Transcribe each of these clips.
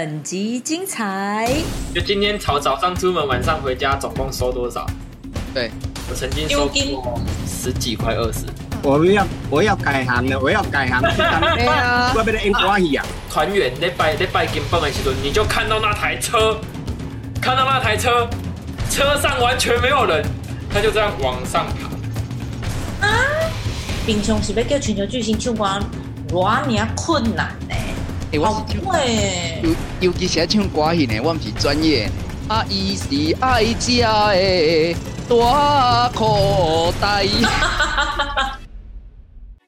本集精彩。就今天早早上出门，晚上回家，总共收多少？对，我曾经收过十几块二十。我要我要改行了，我要改行。对啊，我变得 N 瓜一样。团圆在拜在拜金棒的时候，你就看到那台车，看到那台车，车上完全没有人，他就这样往上爬。啊！平常是要叫全球巨星唱歌，偌尔困难呢？欸、我好贵尤尤其是唱歌戏呢，我唔是专业。啊，伊是爱家的大口袋。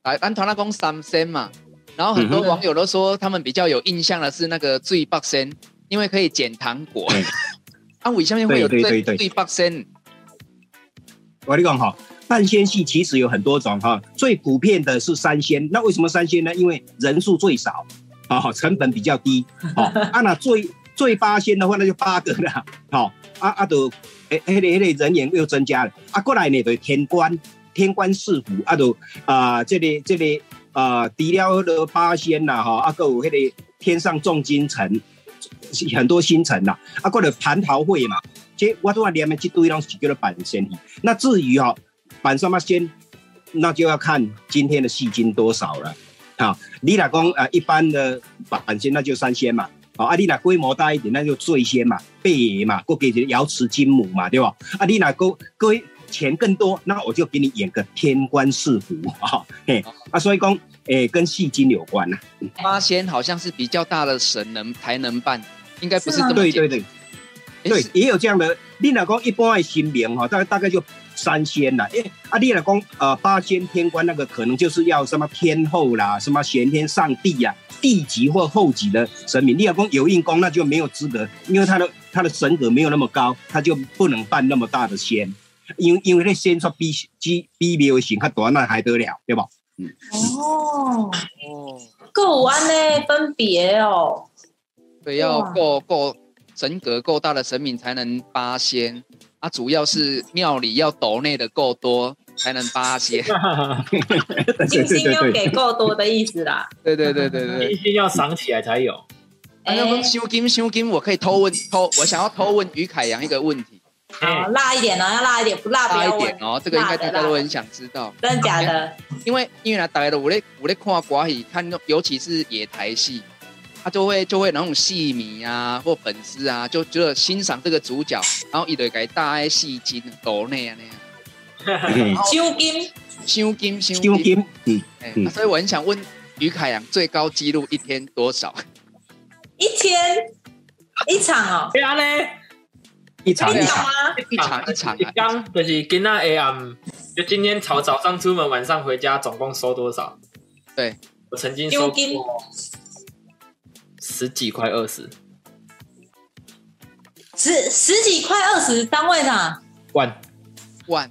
来，咱团那讲三仙嘛，然后很多网友都说他们比较有印象的是那个醉八仙，因为可以捡糖果。啊，为什么会有醉醉八仙？我跟你讲哈，半仙戏其实有很多种哈，最普遍的是三仙。那为什么三仙呢？因为人数最少。好，成本比较低。好，啊那最最八仙的话，那就八个了。好，啊啊都，诶，迄个迄个人员又增加了。啊，过来呢，就天官天官赐福，啊都啊，这个这个啊，除了了八仙呐，哈，啊，个有迄个天上众金尘，很多星辰呐。啊，过来蟠桃会嘛，这我都话连面这堆东西叫做板仙那至于哈板什么仙，那就要看今天的戏金多少了。啊，你若讲呃一般的板仙那就三仙嘛，啊，你若规模大一点那就醉仙嘛，贝爷嘛，过给瑶池金母嘛，对吧？啊，你若各各位钱更多，那我就给你演个天官赐福啊，嘿，啊，所以讲诶跟戏精有关呐。八仙好像是比较大的神能才能办，应该不是这么对对对，对，也有这样的。你若讲一般的新名哈，大概大概就。三仙啦，诶，啊，你来讲，呃，八仙天官那个可能就是要什么天后啦，什么玄天上帝呀，地级或后级的神明。你来讲有印功，那就没有资格，因为他的他的神格没有那么高，他就不能办那么大的仙。因为因为那仙说比比比没有行，他多那还得了，对吧？嗯。哦哦，够安呢分别哦。对，要够够神格够大的神明才能八仙。啊，主要是庙里要斗内的够多，才能八仙。金星要给够多的意思啦。对对对对对，金星要赏起来才有。哎，修金修金，我可以偷问偷，我想要偷问于凯阳一个问题。好，辣一点哦，要辣一点，不辣不要辣一点哦，这个应该大家都很想知道。真的假的？因为因为呢，大家都我咧我咧看寡戏，看尤其是野台戏。他就会就会那种戏迷啊或粉丝啊，就觉得欣赏这个主角，然后一堆给大爱戏金斗内啊那样。修金，修金，修金，嗯嗯，所以我很想问于凯阳，最高纪录一天多少？一天一场哦？对啊嘞，一场一场吗？一场一场。刚就是今那 AM，就今天早早上出门，晚上回家，总共收多少？对我曾经收过。十几块二十，十十几块二十单位呢？万万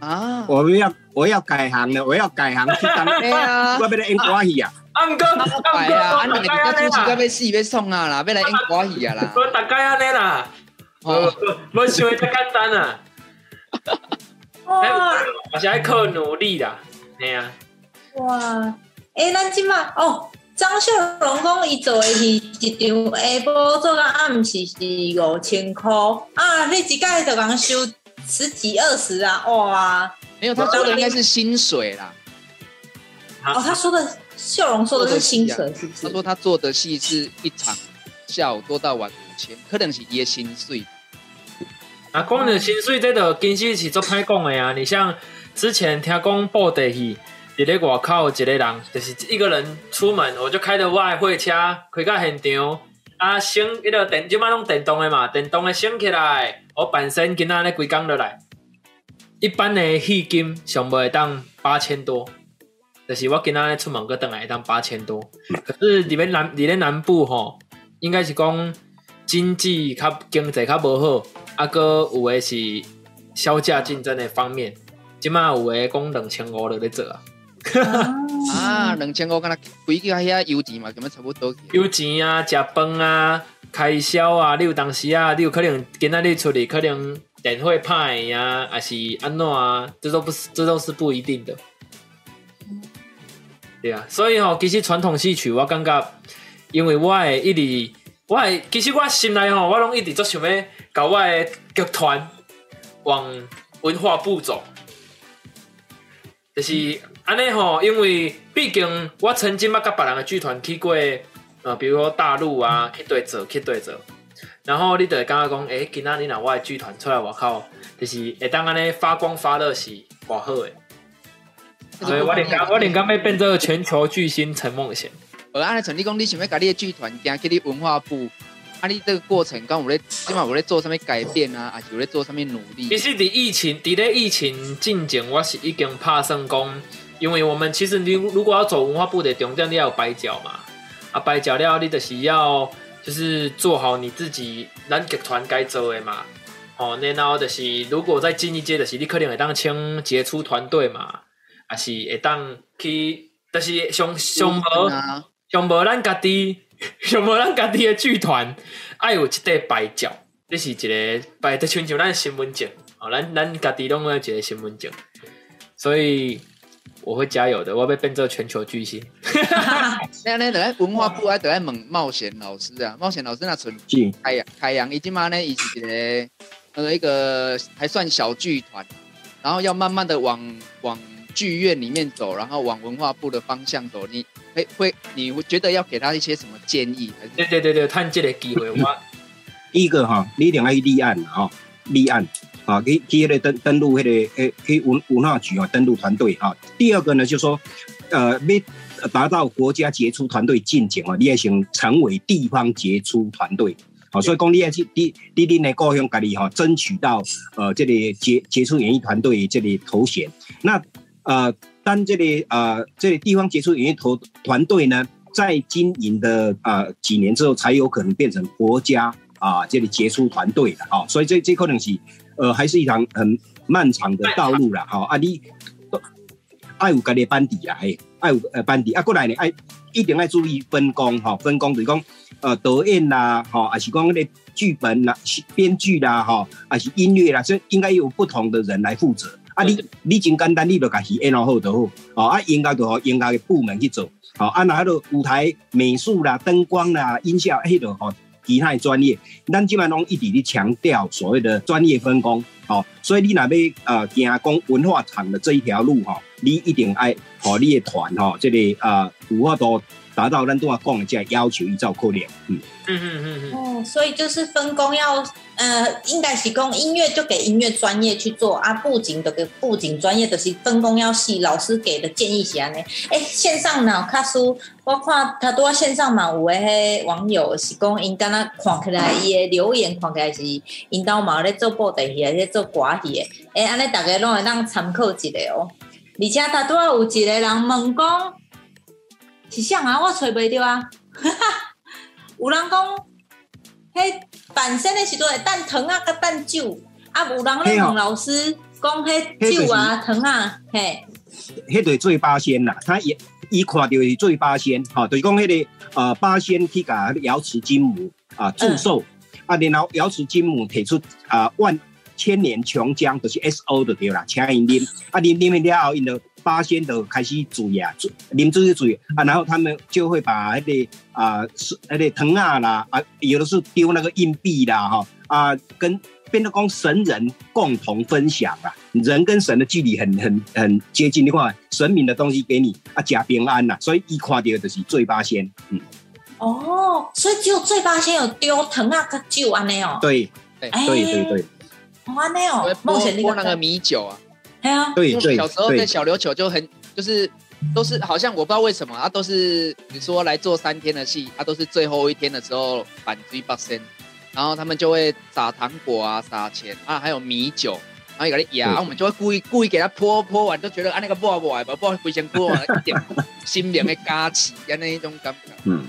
啊！我要我要改行了，我要改行去当 哎呀，我要来演歌戏啊！安哥，哎呀，安你个主持要要死要送啊啦，要来演歌戏啊啦！我大概安尼啦，哦，我想的太简单啊，哇，还是还靠努力啦，哎呀，哇，哎，咱今嘛哦。张秀龙讲，伊做的是一场下晡做到暗时是五千块啊！你一盖就讲收十几二十啊！哇，没有，他说的应该是薪水啦。哦，他说的秀龙说的是薪水，是不是？他说他做的戏是一场下午多到晚五千，可能是伊的薪水。啊，讲的薪水这个其实是做歹讲的呀。你像之前听讲布袋戏。伫咧外口一个人，就是一个人出门，我就开着我的货车开到现场，啊，升迄个电，即摆拢电动的嘛，电动的升起来，我本身今仔咧规工落来，一般的戏金上袂当八千多，就是我今仔咧出门个等来当八千多，可是里面南里咧南部吼，应该是讲经济较经济较无好，啊个有诶是销价竞争的方面，即摆有诶讲两千五落咧做啊。啊，两千五，敢若规家遐油钱嘛，根本差不多。油钱啊，食饭啊，开销啊，你有当时啊，你有可能今仔日出去，可能电费派呀，还是安怎啊？这都不是，这都是不一定的。对啊，所以吼，其实传统戏曲我感觉因为我会一直，我会其实我心内吼，我拢一直做想要搞我的剧团往文化部走，就是安尼吼，因为毕竟我曾经捌甲别人的剧团去过，呃，比如说大陆啊，去对做，去对做。然后你就会感觉讲，诶、今仔日若我的剧团出来外口，就是会当安尼发光发热是偌好诶。所以我连刚我连刚要变做全球巨星陈梦贤。而安尼像你讲，你想要甲你的剧团行去你文化部，啊，你这个过程刚有咧，起码有咧做啥物改变啊，还是有咧做啥物努力其？实伫疫情，伫咧疫情进前，我是已经拍算讲，因为我们其实你如果要走文化部的重点，你要有白脚嘛，啊，白脚了，你就是要就是做好你自己咱剧团该做的嘛，哦，然后就是如果再进一阶，就是你可能会当请杰出团队嘛，啊是会当去，就是上上无。啊，上无咱家己，上无咱家己的剧团，爱有一块牌照，这是一个牌，就亲像咱的身份证，哦，咱咱家己拢有一个身份证，所以我会加油的，我要被变做全球巨星。那那等下文化部还等下问冒险老师啊，冒险老师那存是开阳开阳，已经嘛呢，伊是一个呃一个还算小剧团，然后要慢慢的往往剧院里面走，然后往文化部的方向走，你会会你会觉得要给他一些什么建议？还是对对对对，探这个机会，我第一个哈，你一定要去立案哈，立案啊，去去那个登登录那个诶，去文文化局啊登录团队啊。第二个呢，就是说呃，为达到国家杰出团队进前啊，你也先成为地方杰出团队。好，所以讲你要去你你你的故乡家里哈，争取到呃这里杰杰出演艺团队这里头衔。那呃，当这里呃这里地方杰出演艺团团队呢，在经营的呃几年之后，才有可能变成国家啊这里杰出团队的啊、所以这这可能是呃还是一场很漫长的道路啦。好、啊，你爱有家己的班底啦，嘿，爱有呃班底啊，过来呢，爱一定要注意分工哈、分工就是讲呃导演啦，哈、还是讲那个剧本啦、编剧啦，哈、还是音乐啦，这应该有不同的人来负责。啊，你你真简单，你就家己演好就好，哦，啊，应该就互应该的部门去做，好、啊，那迄个舞台美术啦、灯光啦、音效，迄个吼其他的专业，咱即摆拢一直咧强调所谓的专业分工，哦、所以你若要呃行讲文化场的这一条路吼、你一定爱互你的团吼、这个呃有法度达到咱拄仔讲的这个要求，依照可能，嗯。嗯嗯嗯嗯，哦，所以就是分工要，呃，应该是讲音乐就给音乐专业去做啊，布景就给布景专业，就是分工要细。老师给的建议是安尼。诶，线上呢，卡书我看他多线上嘛，有诶迄网友是讲，因敢若看起来伊诶留言看起来是因兜嘛有咧做布袋戏，咧做歌戏诶，诶，安尼大家拢会当参考一下哦。而且他拄仔有一个人问讲，是啥啊？我找袂着啊。有人讲，迄 bản 身的时阵会蛋糖啊，甲蛋酒，啊，有人咧问老师讲，迄酒啊，糖啊，嘿，迄个做八仙啦，他也伊看到是醉八仙，吼、就是讲迄个呃八仙去甲瑶池金母啊祝寿，啊，然后瑶池金母提出啊万千年琼浆，就是 S O 就对啦，请因啉，啊啉啉了后，因就八仙就开始煮呀，煮啉水煮啊，然后他们就会把那、个啊是那个藤啊啦啊，有的是丢那个硬币啦，哈啊跟。变得讲神人共同分享啊，人跟神的距离很很很接近的话，神明的东西给你啊，加平安呐、所以一看到就是醉八仙，嗯，哦，所以只有醉八仙有丢糖啊，甲酒安尼哦，对对哎对对安尼哦冒险那个，那个米酒啊。系啊，因为对对小时候在，小琉球就很就是都是好像我不知道为什么啊，都是你说来做三天的戏，啊都是最后一天的时候反追八仙，然后他们就会撒糖果啊、撒钱啊，还有米酒。然后给他压，对然后我们就会故意故意给他泼泼完，就觉得啊那个不好不好吧，不好回先泼完一点心灵的加持啊那一种感觉。嗯，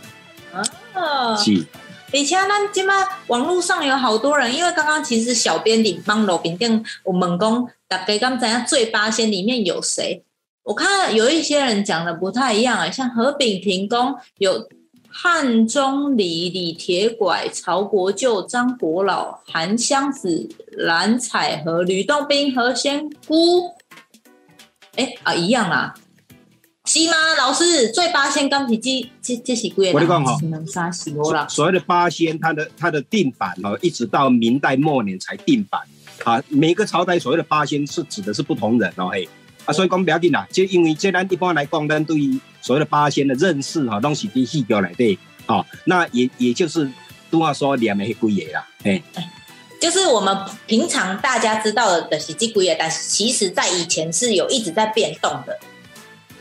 啊，是，而且咱即马网络上有好多人，因为刚刚其实小编里帮楼饼店我们讲，大家刚才最八仙里面有谁？我看有一些人讲的不太一样啊，像何炳廷公有汉中李、李铁拐、曹国舅、张国老、韩湘子、蓝采和、吕洞宾何仙姑。哎啊，一样啦，是吗？老师，最八仙刚是这这这是几个人？我跟你讲哈！所谓的八仙，它的它的定版哦，一直到明代末年才定版啊。每个朝代所谓的八仙是指的是不同人哦，嘿啊，所以讲不要紧啦，就因为这咱一般来讲，咱对于所谓的八仙的认识哈，拢是伫戏剧内底哦，那也也就是都要说念的迄几个啦，嘿，就是我们平常大家知道的的是这几个，但是其实在以前是有一直在变动的。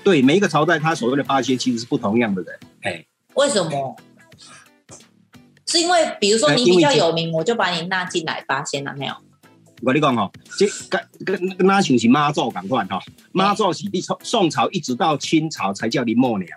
对，每一个朝代它所谓的八仙其实是不同样的人，哎，为什么？是因为比如说你比较有名，我就把你纳进来八仙了，没有？我跟你讲吼，这跟跟跟那像是妈祖同款吼，妈祖是历从宋朝一直到清朝才叫林默娘，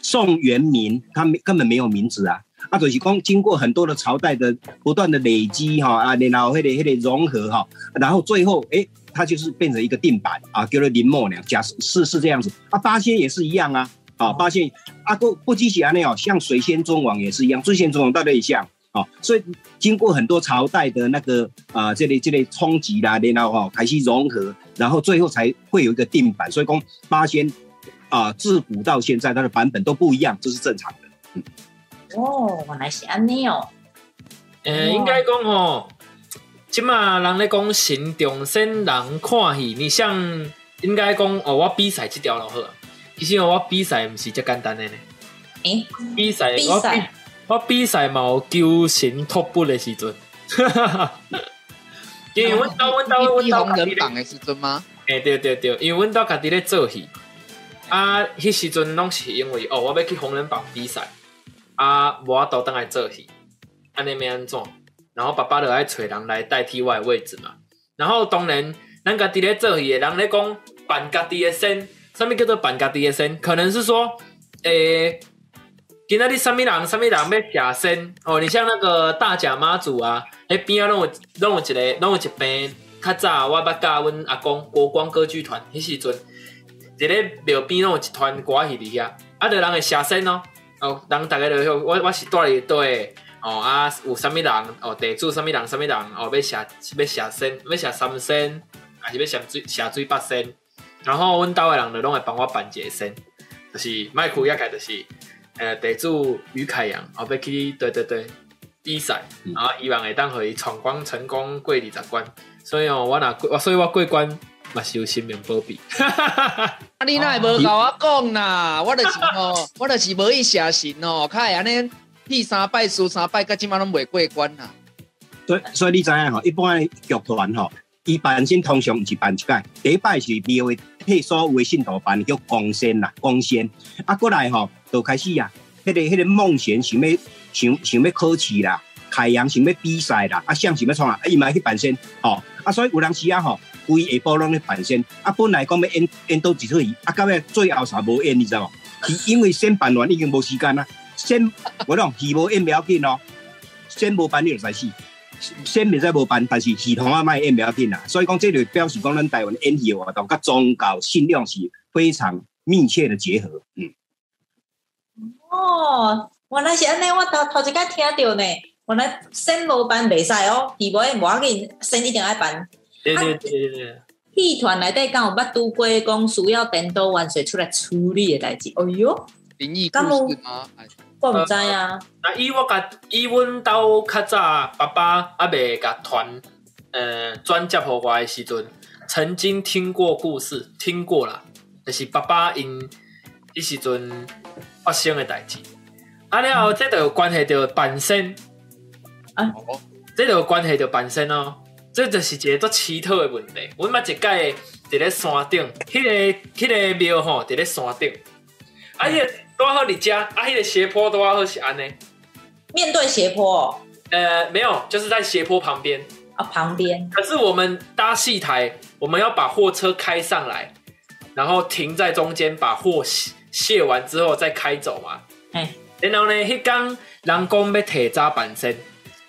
宋元明他们根本没有名字啊，啊，就是讲经过很多的朝代的不断的累积哈啊，然后迄个迄个融合哈，然后最后诶，它就是变成一个定版啊，叫做林默娘，假是是是这样子啊，八仙也是一样啊，啊，八仙啊不不积起来那哦，像水仙中王也是一样，水仙中王大家也像。啊，所以经过很多朝代的那个啊，这类这类冲击啦，然后哈开始融合，然后最后才会有一个定版。所以讲八仙啊，自古到现在它的版本都不一样，这是正常的。嗯哦，原来是安尼哦。呃，应该讲吼，即马人咧讲神重新人看戏，你像应该讲哦，我比赛即条就好啊。其实我比赛毋是遮简单的呢，诶，比赛我比我比赛嘛有求神托卜的时阵，因为阮兜阮兜阮兜家己咧人榜的时阵吗？诶，对对对，因为阮兜家己咧做戏，啊，迄时阵拢是因为哦，我要去红人榜比赛，啊，无法度当来做戏，安尼要安怎？然后爸爸就爱找人来代替我的位置嘛。然后当然，咱家己咧做戏的人咧讲办家己的身，什么叫做办家己的身？可能是说，诶、今仔日什么人什么人要假身哦，你像那个大甲妈祖啊，迄边啊拢有拢有一个拢有一边。较早我捌教阮阿公国光歌剧团，迄时阵一个庙边拢有一团歌戏伫遐，啊，着人会写身哦，哦，人逐个就我我是带里队哦啊，有啥物人哦，地主啥物人啥物人哦，要写要写身，要写三身，还是要写水写水八仙，然后阮兜的人就拢会帮我办一个身，就是麦克亚开就是呃地主于凯阳哦要去对对对比赛，嗯然后希望会当互伊闯关成功过二十关。所以哦，我若过，所以我过关嘛是有性命保庇。啊，你哪会无甲我讲啦？我就是吼，我就是无去写信哦，较会安尼第三摆输三摆，到即马拢未过关啦。所以所以你知影吼，一般剧团吼，伊办先通常毋是办一届，第一摆是庙的替所有的信徒办叫光仙啦，光仙啊，过来吼就开始啊，迄、个迄、个梦贤想要想想要考试啦，凯阳想要比赛啦，啊想想要创啊，啊伊嘛去办先吼，啊所以有人时啊吼，规下晡拢咧办先，啊本来讲要演演到一出戏，啊到尾最后啥无演，你知道无？是因为先办完已经无时间啦，先我讲戏无演不要紧哦，先无办你就使死。先袂使无办，但是系统啊卖演不要紧啦，所以讲这就表示讲咱台湾演戏的活动甲宗教信仰是非常密切的结合。嗯，哦，原来是安尼，我头头一摆听到呢。原来先无办袂使哦，戏无无要紧，先一定爱办。对对对对对，戏团内底敢有捌拄过讲需要电刀万岁出来处理的代志？哎哟，灵异故事吗？我毋知啊。那以我甲以阮兜较早爸爸阿未甲团呃转接互我诶时阵，曾经听过故事，听过啦，就是爸爸因迄时阵发生诶代志。啊了后，这就有关系到 bản 身，啊，这就有关系到 bản 身哦。这就是一个足奇特的问题。阮捌一届伫咧山顶，迄、个迄、个庙吼伫咧山顶，啊，迄、个拄好你遮，啊，迄、个斜坡拄好是安呢。面对斜坡哦，呃，没有，就是在斜坡旁边。啊旁边，可是我们搭戏台，我们要把货车开上来，然后停在中间，把货卸卸完之后再开走嘛。哎，然后呢，迄天人工要提早板身，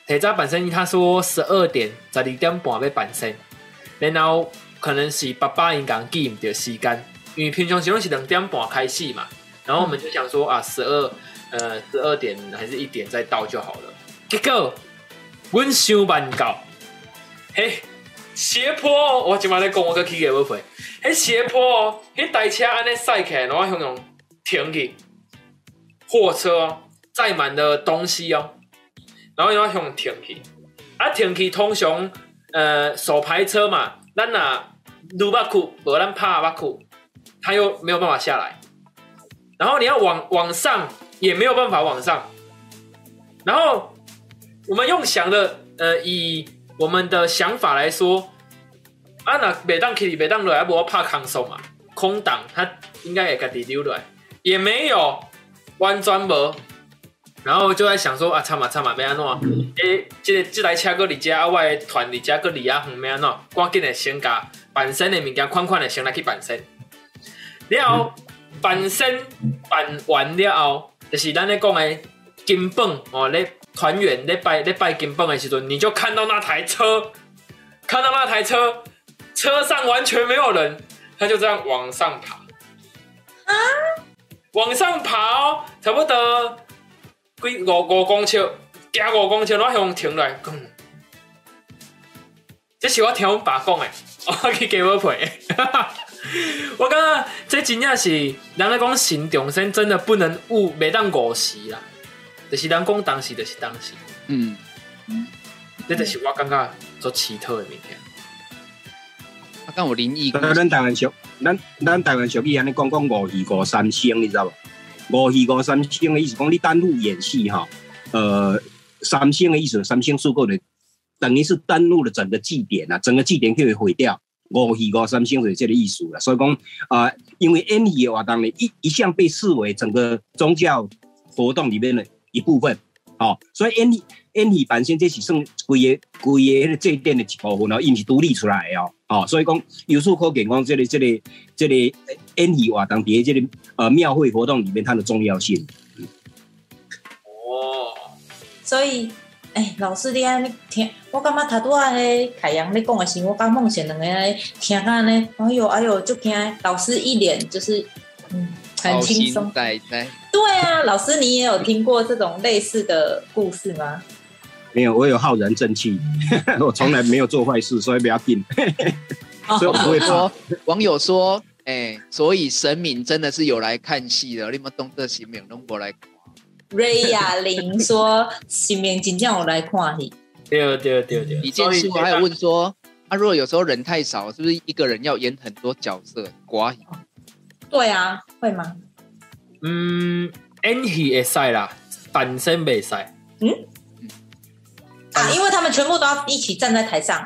提早板身，他说十二点、十二点半要板身，然后可能是爸爸因讲记唔到时间，因为平常时拢是两点半开戏嘛，然后我们就想说啊，十二呃十二点还是一点再到就好了。结果阮想办到，嘿，斜坡哦，我今晚在讲我个起个要赔，迄斜坡哦，迄台车安尼驶起来，然后向用停去，货车载满了东西哦，然后然后向停去，啊停去通常呃手排车嘛，咱若撸巴库，无咱拍巴库，他又没有办法下来，然后你要往往上也没有办法往上，然后我们用想的呃以我们的想法来说，啊那北当 Kitty 北当来，不要怕空手嘛，空档它应该也家己溜来，也没有弯转无，然后就在想说啊，差嘛差嘛，要安怎？诶、这个这台车搁离家，我的团离家搁离啊远，要安怎？赶紧的先甲板身的物件款款的先来去板身，了后板身板完了后，就是咱咧讲的金本哦，咧团圆咧拜咧拜金本的时阵，你就看到那台车，看到那台车，车上完全没有人，他就这样往上爬，啊，往上爬哦，差不多几五五公尺，行五公尺，然后向停落来，讲，这是我听阮爸讲的，我去给我赔。我感觉这真正是人咧讲行重生，真的不能误，袂当误时啦。就是人讲当时就是当时，嗯，这就是我感觉做奇特的物件。他跟我灵异故咱事，台湾俗，咱咱台湾俗语安尼讲讲五戏五三星，你知道无？五戏五三星的意思讲你单路演戏哈，呃，三星的意思，三星数够的，等于是登录了整个祭典啊，整个祭典可以毁掉。五戏五三星就是这个意思了。所以讲啊、呃因为演戏的活动呢，一一向被视为整个宗教活动里面的一部分。哦，所以演戏演戏本身这是算规个规个迄个祭典的一部分哦，伊毋是独立出来的哦。哦，所以讲有处可见讲这个这个这个演戏活动伫这个呃庙会活动里面它的重要性。哦，所以，哎、老师你安尼听，我感觉头拄仔咧凯阳咧讲的时候，我甲梦贤两个人听安尼，哎呦哎呦，就听老师一脸就是嗯很轻松。在在，对啊，老师你也有听过这种类似的故事吗？没有，我有浩然正气，我从来没有做坏事，所以不要紧。所以我不会说。网友说，哎、所以神明真的是有来看戏的，你们懂得神明拢无来看。瑞亚玲说：“新面今天我来看你，对对对对。李建树还有问说，啊，如果有时候人太少，是不是一个人要演很多角色？寡对啊，会吗？嗯，演戏会使啦，反身袂使，啊，因为他们全部都要一起站在台上。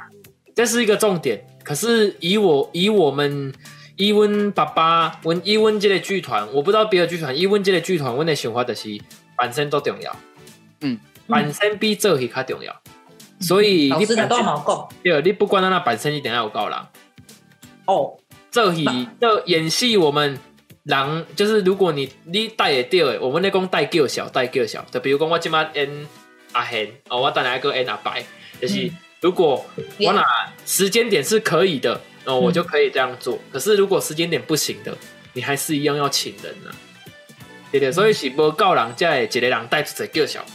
这是一个重点。可是以我以我们伊温爸爸，温伊温这个剧团，我不知道别的剧团，伊温这个剧团，问的想法就是本身都重要，嗯，本身比做戏较重要。所以老师他都你本身冇讲。对，你不管咱那本身一定要有够人。哦，做戏这演戏，我们人就是如果你你带会到的，我们咧讲带叫小带叫小，就比如讲我今麦演阿贤哦，我等下个演阿白，就是、嗯。如果我哪时间点是可以的，哦，我就可以这样做。可是如果时间点不行的，你还是一样要请人啊。对对，所以是无够人才会一个人带出来叫小。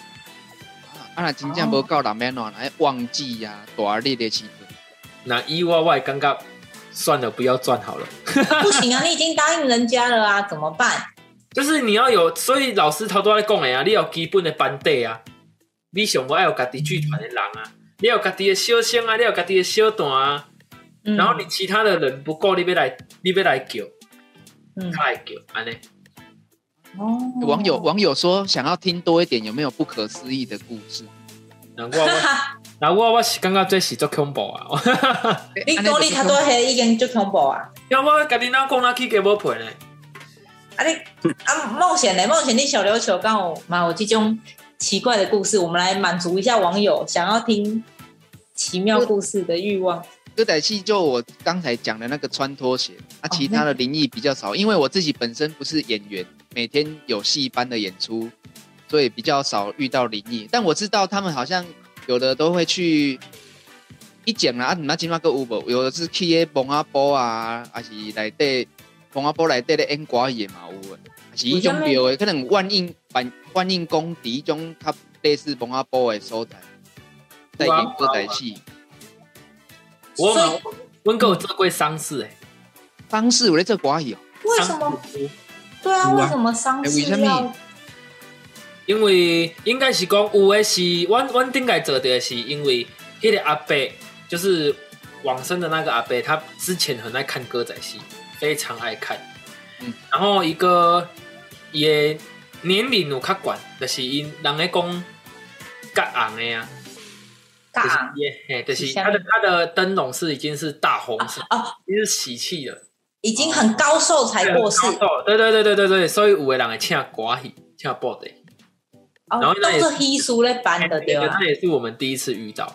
啊，若真正无够人免乱，来忘记呀、大力的时阵，那以我我感觉算了，不要赚好了。不行啊，你已经答应人家了啊，怎么办？就是你要有，所以老师头都在讲的啊，你要有基本的班底啊，你上无要有家己剧团的人啊，你有家己的小声啊，你有家己的小段啊，嗯然后你其他的人不够，你要来，你要来叫，嗯他来叫，安尼。哦网友网友说想要听多一点，有没有不可思议的故事？那我我，那我我是感觉这是做恐怖啊，你讲你太多黑已经足恐怖啊！要我家己哪讲那去给我陪呢？啊你啊冒险呢？冒险你小琉球刚好嘛有这种奇怪的故事，我们来满足一下网友想要听奇妙故事的欲望。歌仔戏就我刚才讲的那个穿拖鞋，啊，其他的灵异比较少，因为我自己本身不是演员，每天有戏班的演出，所以比较少遇到灵异。但我知道他们好像有的都会去一讲啦，啊，你那今麦个有无？有的是去迄蒙阿波啊，还是来对蒙阿波来对咧演歌戏嘛有，还是迄种庙的，可能万应万万应宫伫迄种较类似蒙阿波的所在，在演歌仔戏。我所以嘛，阮哥有做过丧事诶，方式有咧做寡戏哦，为什么？对啊，为什么丧事要？因为应该是讲有的是，阮阮顶该做的是因为迄个阿伯就是往生的那个阿伯，他之前很爱看歌仔戏，非常爱看。嗯。然后一个也年龄有较悬，就是因人咧讲甲红的啊，就是尬也嘿，就是他的他的灯笼是已经是大红色，哦，已经是喜气了。已经很高寿才过世对对对对对对，所以有的人会请歌戏，请布袋。然哦后，那也都是稀疏咧办的对吧？那也是我们第一次遇到。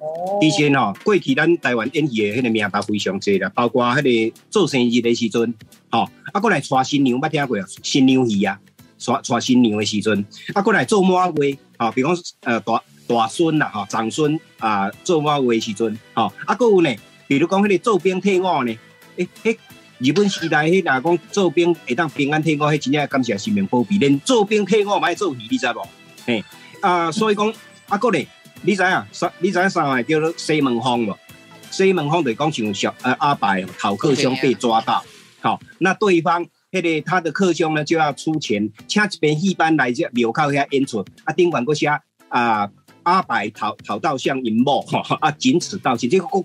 哦以前吼，过去咱台湾演戏的迄个名单非常多啦，包括迄个做生日的时阵，吼，啊，过来娶新娘，捌听过啊？新娘戏啊，娶娶新娘的时阵，啊，过来做满月，吼，比如讲呃大大孙啦，吼，长孙啊，做满月的时阵，吼，啊，搁有呢，比如讲迄个做兵退伍呢，诶、迄日本时代迄若讲做兵会当平安天国，迄真正感谢神明保庇，连做兵退伍嘛爱做戏，你知无？嘿，啊，所以讲啊，搁咧。你知影？三你知影啥个叫做西门风无？西门风就是讲像小呃阿伯讨克兄被抓到，好，那对方迄、个他的克兄呢就要出钱，请一边戏班来这庙口遐演出，啊，顶管个写啊阿伯讨讨到向银幕，啊，仅此道歉，这个公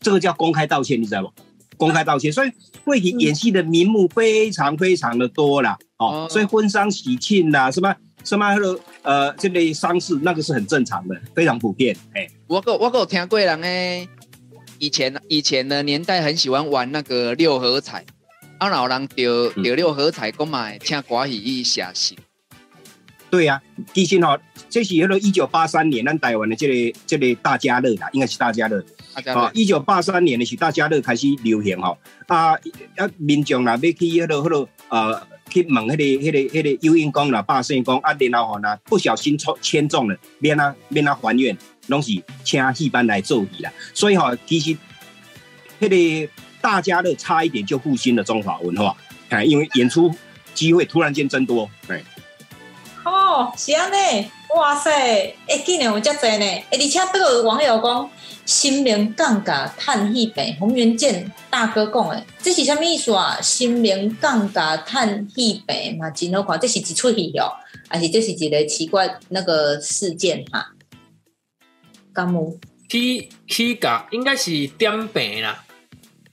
这个叫公开道歉，你知道不？公开道歉，所以会体演戏的名目非常非常的多啦，哦，哦。所以婚丧喜庆啦，什么什么那个呃这类丧事，那个是很正常的，非常普遍，哎、我个我个有听过人诶，以前以前的年代很喜欢玩那个六合彩，啊，老人丢丢六合彩，讲嘛会请寡戏一下戏，对呀、啊，其实吼、这是迄个一九八三年咱台湾的这个这个大家乐啦，应该是大家乐。大家啊，一九八三年的是大家乐开始流行吼，啊啊民众啦要去迄、个迄、个呃去问迄、个迄、个迄、个有因公啦、百姓公啊，然后吼啦不小心抽签中了，免啊免啊还愿，拢是请戏班来做戏啦。所以吼、其实迄个大家乐差一点就复兴了中华文化，哎，因为演出机会突然间增多，哎。哦，是安尼，哇塞，哎，竟然有遮济呢！哎，而且这个有网友讲，心灵降价叹气病，洪元健大哥讲的，这是啥物意思啊？心灵降价叹气病嘛，真好看，这是一出戏哦，还是这是一个奇怪那个事件哈？敢有起起价应该是点病啦，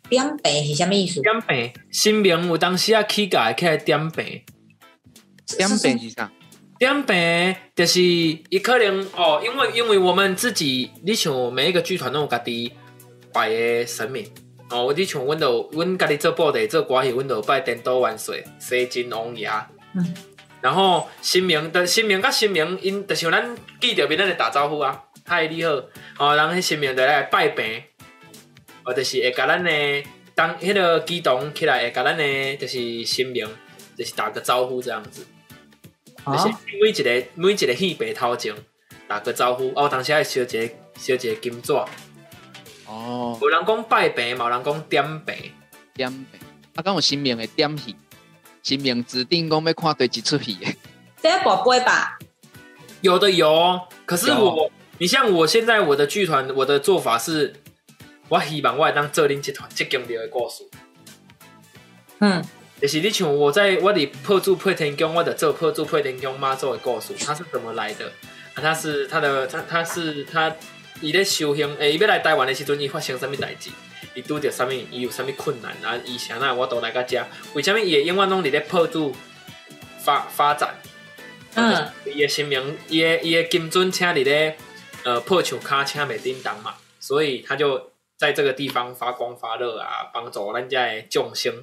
点病是啥物意思？点病，新明有当时啊起价会起来点病，点病是啥？点病就是伊可能哦，因为因为我们自己，你像每一个剧团都有家己拜的神明哦，你像阮都阮家己做布袋做歌戏，阮都拜颠倒万岁、西金王爷。嗯然后新明的新明甲新明，因就像咱见着面咱来打招呼啊，嗨你好，哦，然后迄新明就来拜病，哦，就是会甲咱的当迄个激动起来，会甲咱的就是新明，就是打个招呼这样子。就是哦，每一个每一个戏白头前打个招呼，哦，当时还烧一个烧一个金纸，哦，有人讲拜白嘛，有人讲点白，点白，啊，敢有新命的点戏，新命指定讲要看对一出戏的，这要宝贝吧？有的有哦。可是我，你像我现在我的剧团，我的做法是，我希望我会当做恁集团即经历的故事。嗯，就是你像我在我的破柱破天宫，我的做破柱破天宫妈做的故事，它是怎么来的？啊，他是他的他他是他伊咧修行，诶、伊要来台湾的时阵，伊发生什么代志？伊拄着什么？伊有啥物困难啊？伊啥那我都来个遮，为什么伊会永远拢伫咧破柱发发展？嗯，伊的心命，伊的伊的金尊请伫咧呃破树骹请袂叮当嘛，所以他就在这个地方发光发热啊，帮助咱家的众生。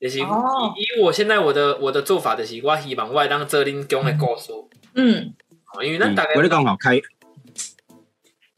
就是以、哦以我现在我的我的做法，就是我希望我会当做恁讲的故事，嗯，哦因为咱大概我咧讲吼，开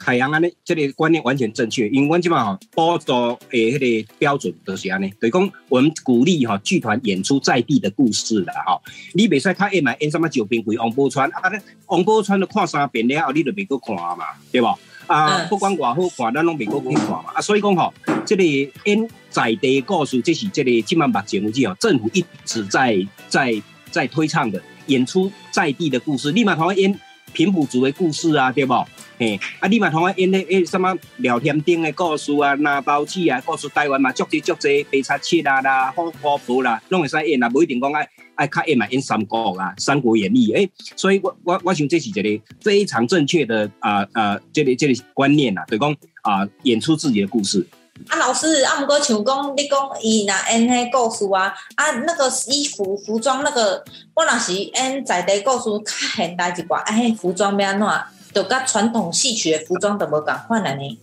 海洋安尼，这个观念完全正确。因为阮即马吼，报道诶迄个标准就是安尼，就是讲我们鼓励吼剧团演出在地的故事啦吼。你袂使较演嘛演什么九兵鬼王宝钏啊，咧王宝钏都看三遍了后，你就袂搁看嘛，对无？啊，嗯不管偌好看，咱拢袂搁去看嘛。啊，所以讲吼，这个演在地的故事，这是这个即马目前为止吼，政府一直在在在推倡的，演出在地的故事。你嘛同演平埔族的故事啊，对不？嘿，啊，你嘛同我演迄迄什么聊天顶的故事啊，拿包子啊，故事台湾嘛，足济足济白茶七啊啦，好好婆啦，拢会使演啊，不一定讲爱爱较演嘛演三国啊，《三国演义》诶，所以我我我想这是一个非常正确的啊啊，这个这个观念呐，对讲啊，演出自己的故事。啊，老师，啊，毋过像讲你讲伊若演迄故事啊，啊，那个衣服服装那个，我若是演在地故事较现代一寡，啊，迄服装要安怎，就甲传统戏曲的服装都无共款安尼。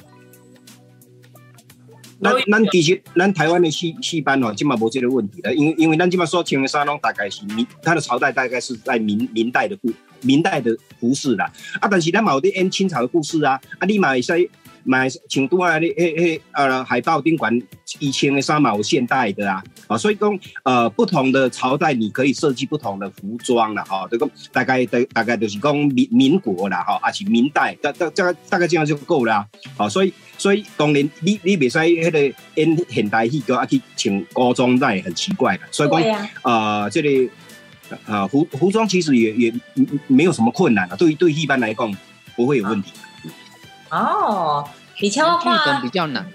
咱咱其实咱台湾的戏戏班哦，今嘛无这个问题的，因为因为咱今嘛说清源山拢大概是明，它的朝代大概是在明明代的故明代的服饰啦，啊，但是咱嘛有伫演清朝的故事啊，啊，你嘛会使。买请多啊，迄迄呃海报宾馆以前的衫嘛有现代的啊，啊，所以讲呃不同的朝代你可以设计不同的服装啦，哈，这个大概大大概就是讲民民国啦，哈，还是明代，大大大概大概这样就够了，好，所以所以当然你你袂使迄个演现代戏个啊去穿古装那也很奇怪的，所以讲呃这里啊服服装其实也也没有什么困难啊，对于对一般来讲不会有问题。哦，而且我剧本比较难，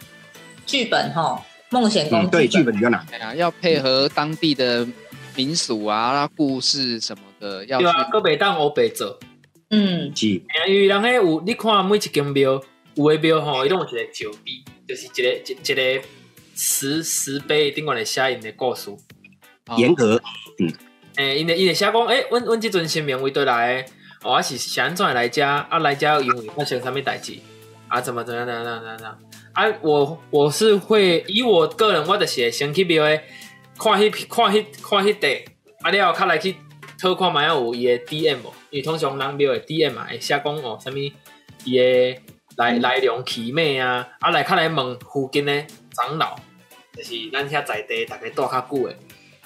剧本哈，梦险工对剧本。比较难，哎呀，要配合当地的民俗啊、故事什么的，要对啊，搁袂当乌白做，嗯，是，因为人迄有你看每一间庙，有诶庙吼，伊拢有一个石碑，就是一个一一个石石碑顶管咧写因的故事，严格，嗯，诶，因为因为写讲，诶，阮阮即阵新名为倒来。我是想怎来遮啊？来家因为发生啥物代志啊？怎么怎样怎样怎样怎样？啊！我我是会以我个人我就是会先去庙诶，看迄看迄看迄地啊！了后较来去偷看买有伊诶 D M 无？因为通常人庙诶 D M 嘛会写讲哦，啥物伊诶来来龙去脉啊！啊来较来问附近诶长老，就是咱遐在地逐个住较久诶。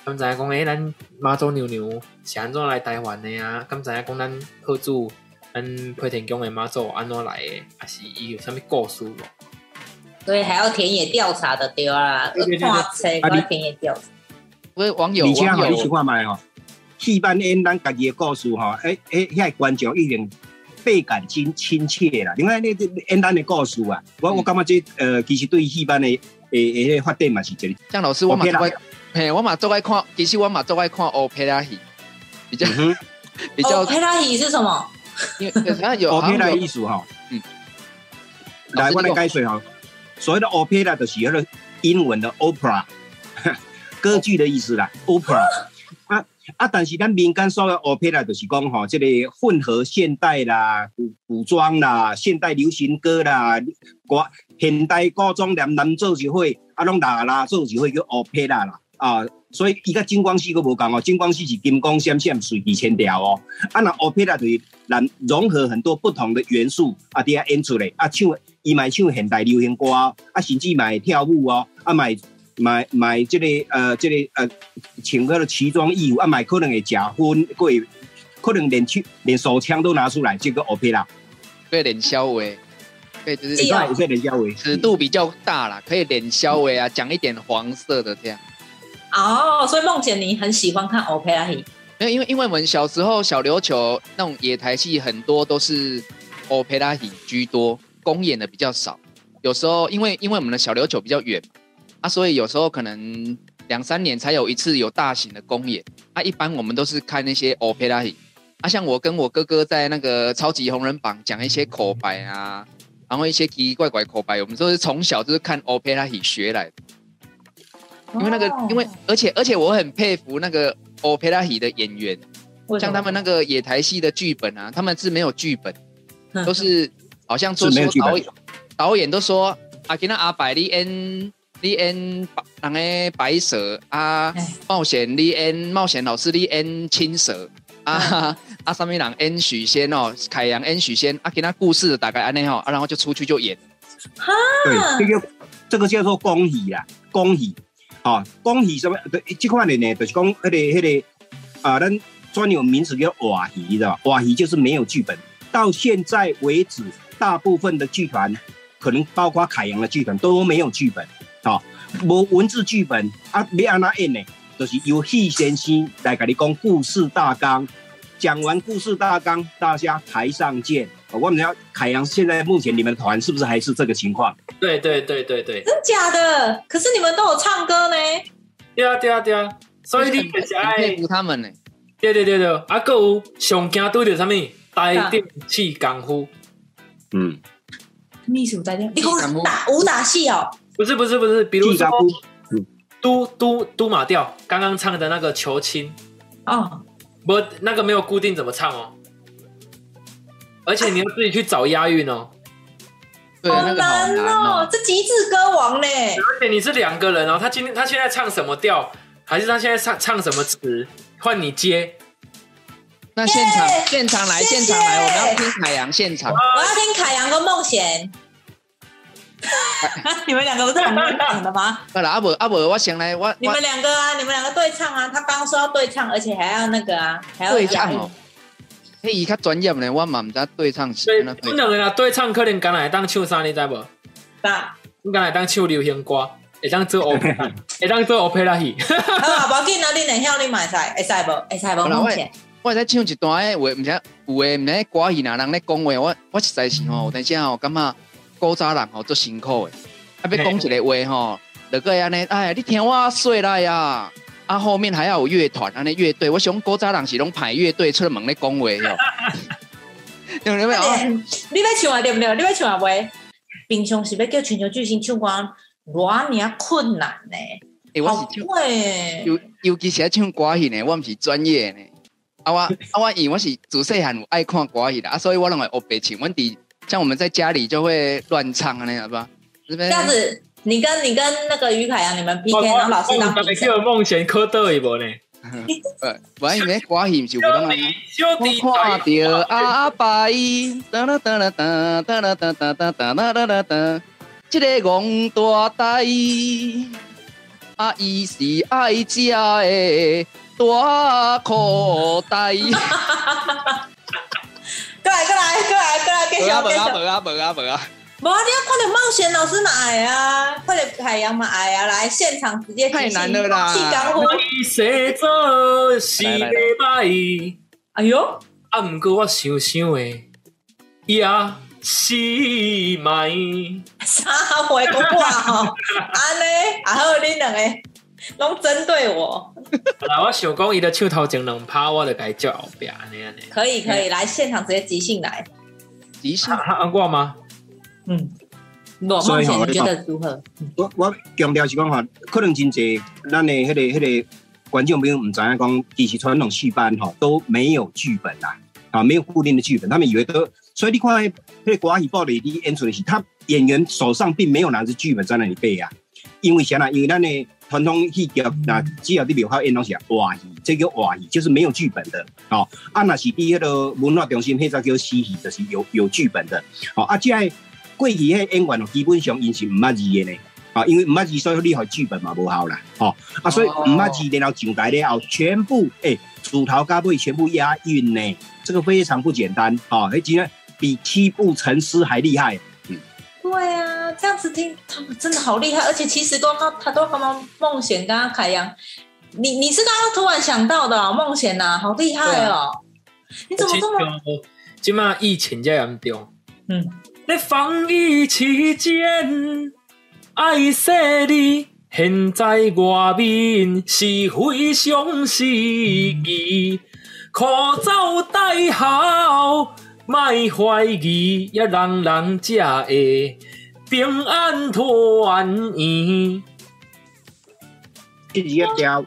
咁知影讲诶，咱妈祖娘娘是安怎来台湾的啊？咁知影讲咱贺主，咱配田宫的妈祖安怎来的？还是伊有啥物故事无？所以还要田野调查的对啊，看册要田野调查。喂，网友，网友，你去看卖吼，戏班演咱家己的故事吼，诶诶，遐观众已经倍感亲亲切啦。另外，你演咱的故事啊，我我感觉这呃，其实对戏班的诶诶发展嘛是这里。像老师，我嘛。嘿，我嘛最爱看，其实我嘛最爱看欧佩拉戏，比较 比较。欧佩拉戏是什么？因为 好像有欧佩拉艺术哈。嗯。来，我来解释哈。所谓的欧佩拉就是那个英文的 opera，歌剧的意思啦。opera 啊啊，但是咱民间所谓欧佩拉就是讲哈，这个混合现代啦、古古装啦、现代流行歌啦、国现代古装连男做一会，啊，拢拉拉做一会叫欧佩拉啦。啊，所以伊甲金光系佫无共哦，金光系是金光闪闪、水气千条哦。啊，那 opera 就是咱融合很多不同的元素啊，伫遐演出来啊，唱伊买唱现代流行歌啊，甚至买跳舞哦，啊买买买这个呃这个呃穿嗰个奇装异服啊，买可能会食薰，会可能连枪连手枪都拿出来，这个 opera 对脸消微，对就是对脸消微，尺度比较大啦，可以脸消微啊，讲一点黄色的这样。哦，所以梦姐你很喜欢看 opera 戏？没有，因为因为我们小时候小琉球那种野台戏很多都是 opera 戏居多，公演的比较少。有时候因为因为我们的小琉球比较远啊，所以有时候可能两三年才有一次有大型的公演啊。一般我们都是看那些 opera 啊，像我跟我哥哥在那个超级红人榜讲一些口白啊，然后一些奇奇怪怪口白，我们都是从小就是看 opera 戏学来的。因为那个，因为而且而且我很佩服那个 opera 戏的演员，像他们那个野台戏的剧本啊，他们是没有剧本，都是好像说说导演导演都说阿吉那阿白你演你演那个白蛇啊，冒险你演冒险老师你演青蛇啊，啊上面人演许仙哦，凯阳演许仙啊，给他故事大概安内吼，啊然后就出去就演，对，这个这个叫做公喜啦，公喜。啊，讲戏什么？这块的呢，就是讲那个那个啊，咱专有名词叫瓦戏的，瓦戏就是没有剧本。到现在为止，大部分的剧团，可能包括凯洋的剧团都没有剧本，啊，无文字剧本啊，要安那演呢？就是由戏先生来给你讲故事大纲，讲完故事大纲，大家台上见，我们要凯阳现在目前你们团是不是还是这个情况？对对对对对，真假的？可是你们都有唱歌呢。对啊对啊对啊，所以你很就是很佩爱，服他们呢。对对对对，啊，还有上惊对着什么？台电气功夫，嗯，秘书在电，你给感悟我打武打戏哦。不是不是不是，比如说地方都都都马调刚刚唱的那个求亲，哦，不，那个没有固定怎么唱哦，而且你要自己去找押韵哦，对，那个好难难哦哦，。这极致歌王嘞？而且你是两个人哦，他今天他现在唱什么调，还是他现在唱唱什么词，换你接，那现场耶现场来，现场来，我们要听海洋现场。我要听凯阳跟梦贤。你们两个不是很会讲的吗？好啦，阿伯阿伯，我先来，我你我们两个啊，你们两个对唱啊。他刚刚说要对唱，而且还要那个啊，还要押韵对唱哦。迄伊较专业咧，我嘛毋知对唱是所以安怎对不。两个人对唱，可能敢来当唱啥，你知无？啥？你敢来当唱流行歌，会当做 opera，会当做 opera 戏。好啊，无要紧啊，你能晓你会使，会使无？会使无？我会使唱一段诶话，毋知有诶毋知歌戏若人咧讲话，我我实在是吼，有阵时吼感觉古早人吼足辛苦诶。啊，要讲一个话吼，就个安尼，哎，你听我说来呀。啊，后面还要有乐团，安尼乐队。我想古早人是拢排乐队出门咧讲话哟。对不对？哦，你要唱啊对不对？你要唱啊袂？平常是要叫全球巨星唱歌，偌尔困难呢？诶，我好是唱。会。尤尤其是咧唱歌戏呢，我毋是专业的呢。啊我啊我因为我是自细汉有爱看歌戏的啊，所以我认为学白唱。阮伫像我们在家里就会乱唱啊，那好吧？这边这样子，你跟你跟那个于凯阳你们 PK，然后老师当评审。叫梦贤科倒一波呢？呃，我因为歌戏唔是有那种。小弟我看到阿伯，哒啦哒啦哒哒啦哒哒哒哒啦啦啦哒，这个戆大呆，啊，伊是爱食的大口袋。过来，过来，过来，过来，继续，继续。啊无啊无啊无啊！无啊，你要快点冒险，老师嘛爱啊，快点海洋嘛爱啊，来现场直接太难了啦气干呼。你写做是礼拜，哎呦，啊，毋过我想想诶，也是卖。啥回讲话吼？安尼，啊好，恁两个拢针对我，来，我想讲伊的手头前两趴，我就该叫后壁安尼安尼。可以可以，来现场直接即兴来。即兴啊啊我吗？嗯，我所以吼梦想你觉得如何？我我强调是讲哈，可能真济咱的迄、个迄、个观众朋友唔知影讲，其实传统戏班哈都没有剧本啦，啊，没有固定的剧本，他们以为都，所以你看迄迄个歌戏报的你演出的戏，他演员手上并没有拿着剧本在那里背啊，因为啥呢？因为咱的传统戏剧那只要你庙口演拢是话戏，这个话戏就是没有剧本的哦。啊，那是伫迄个文化中心，迄个叫戏戏，就是有有剧本的。哦，啊，即个过去迄演员哦，基本上因是毋捌字的呢。啊，因为毋捌字，所以你学剧本嘛无效啦。哦，啊，所以毋捌字，然后上台了后，全部诶，主头到尾全部押韵呢，这个非常不简单。哦，迄真的比七步成诗还厉害。对啊，这样子听他们真的好厉害，而且其实都他他都刚刚梦显跟他凯阳，你你是刚刚突然想到的、哦、梦显呐，好厉害哦！你怎么这么即马疫情遮严重，嗯？咧防疫期间，爱说你现在外面是非常时期，口罩戴好，莫怀疑，也人人才会平安团圆。一直要教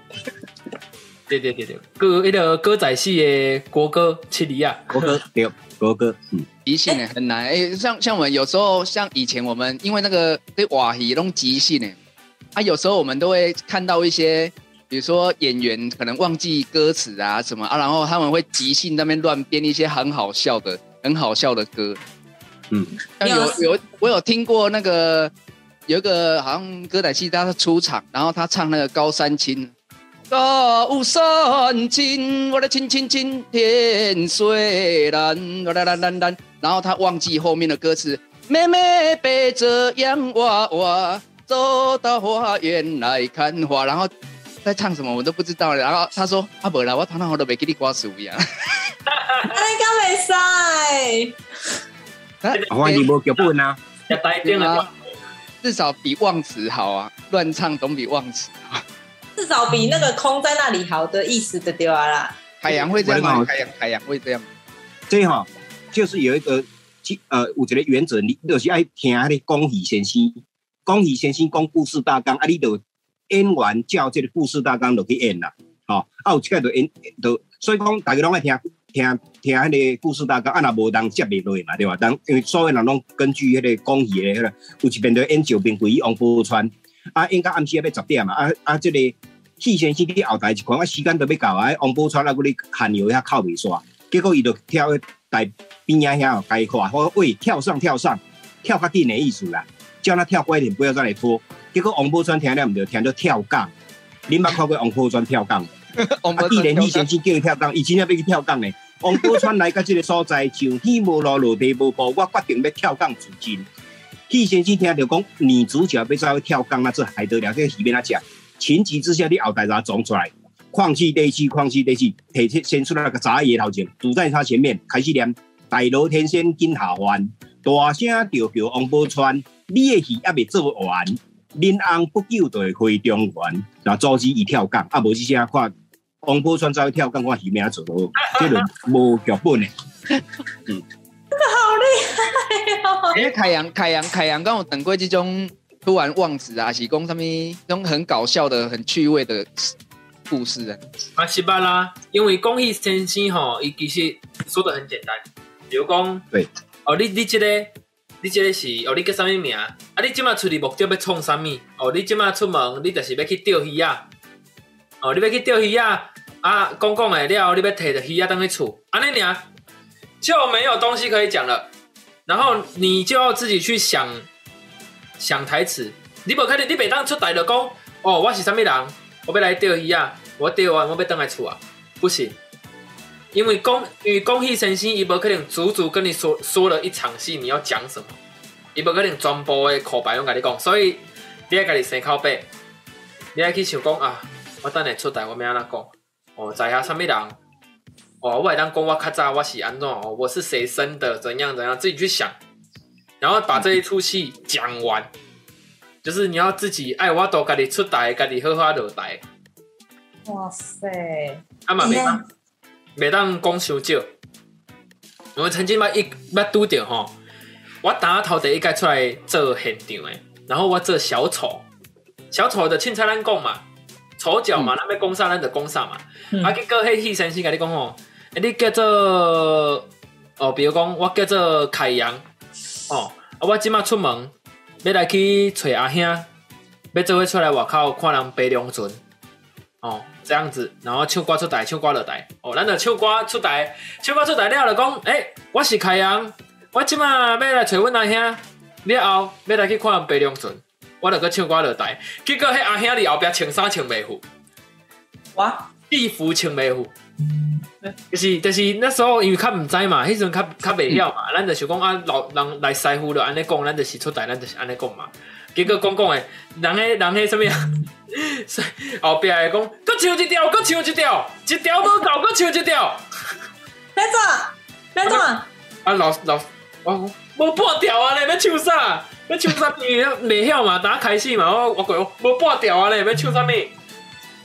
对对对对，歌迄个歌仔戏的国歌《七里啊》，国歌，对，国歌，嗯，即兴呢很难。哎、像像我们有时候，像以前我们因为那个对瓦戏弄即兴呢，啊，有时候我们都会看到一些，比如说演员可能忘记歌词啊什么啊，然后他们会即兴那边乱编一些很好笑的、很好笑的歌。嗯，像有有我有听过那个有一个好像歌仔戏，他出场，然后他唱那个高山青。高山青，我的青青青，天虽蓝，蓝蓝蓝蓝。然后他忘记后面的歌词，妹妹背着洋娃娃走到花园来看花，然后在唱什么我都不知道了。然后他说：“啊，不啦，我头脑我都没给你挂书一样。安尼敢袂使？他反正无剧本啊。要带电的 至少比忘词好啊，乱唱总比忘词好。至少比那个空在那里好的意思的对啊啦。海洋会这样吗？海洋海洋会这样吗？这哈、就是有一个呃，有一个原则，你就是爱听迄个讲戏先生，讲戏先生讲故事大纲，啊，你就演完照这个故事大纲就去演啦，吼、啊，有这个就演，就所以讲大家拢爱听听听迄个故事大纲，啊，若无人接袂落嘛，对吧？当因为所有人拢根据迄个讲戏的迄个，有一边就演赵兵归王宝钏，啊，演到暗时要十点嘛，啊啊，这个戏先生伫后台一看，啊，时间都要到啊，王宝钏啊，搁咧汗油遐靠袂煞。结果伊就跳去台边仔遐，该看，我喂跳上跳上，跳较紧的意思啦，叫他跳快一点，不要再来拖。结果王宝钏听了唔着，听到跳杠。恁捌看过王宝钏跳杠？我啊，既然伊先生叫伊跳杠，伊真正要去跳杠呢。王宝钏来到这个所在，上天无路，落地无步，我决定要跳杠自尽。戏先生听到讲女主角要走去跳杠，那这还得了？这个戏边仔讲，情急之下，你后台把它撞出来。矿气地气，矿气地气，提出先出来那个杂野头前，堵在他前面，开始念大罗天仙金下凡，大声叫叫王宝钏，你的戏还未做完，恁翁不久就会回中原，然后阻止伊跳杠，啊，无这声看王宝钏走去跳杠，我戏名做到，这轮无剧本的。好厉害哦！因为凯阳凯阳凯阳刚有等过这种突然忘词啊，是讲什么那种很搞笑的、很趣味的故事啊。啊，是吧啦，因为公益先生吼，伊其实说的很简单，比如讲，对，哦，你你这个，你这个是哦，你叫什么名？啊，你即马出去目的要创啥物？哦，你即马出门，你就是要去钓鱼啊。哦，你要去钓鱼啊，啊，讲讲的了，你要摕着鱼啊当去厝，安尼尔就没有东西可以讲了。然后你就要自己去想想台词，你无可能，你袂当出台就讲，哦，我是啥物人，我要来钓鱼啊，我钓完我要登来厝啊，不行。因为公因为公戏先生，伊无可能足足跟你说说了一场戏，你要讲什么，伊无可能全部的口白拢甲你讲，所以你要家己生口背，你要去想讲啊，我等下出台我要安怎讲，哦，在下啥物人，哦，我会当讲我较早我是安怎，哦，我是谁生的，怎样怎样，自己去想，然后把这一出戏讲完，就是你要自己爱我都家己出台，家己好好落台，哇塞！啊嘛袂当袂当讲伤少。我曾经捌一捌拄着吼，我打头第一届出来做现场诶，然后我做小丑，小丑的凊彩咱讲嘛，丑角嘛，咱要讲啥咱就讲啥嘛。嗯啊，结果迄戏先生甲你讲吼，诶你叫做哦，比如讲我叫做凯阳，哦，啊我即马出门要来去找阿兄，要做伙出来外口看人爬龙船，哦，这样子，然后唱歌出台，唱歌落台，哦，咱就唱歌出台，唱歌出台了就讲，诶、我是凯阳，我即马要来找阮阿兄，了后要来去看人爬龙船，我就去唱歌落台，结果迄阿兄伫后壁穿衫穿袂赴。我，制服穿袂赴，就是就是那时候因为较毋知嘛，迄阵较较袂晓嘛，咱就想讲啊，老人来师傅就安尼讲，咱就是出台，咱就是安尼讲嘛。结果讲讲诶，人迄人迄什么啊？后壁会讲，搁唱一条，搁唱一条，一条都够，搁唱一条。来做，来做，啊，老老我无半条啊咧，要唱啥？要唱啥物？袂晓嘛，打开始嘛，我我讲无半条啊咧，要唱啥物？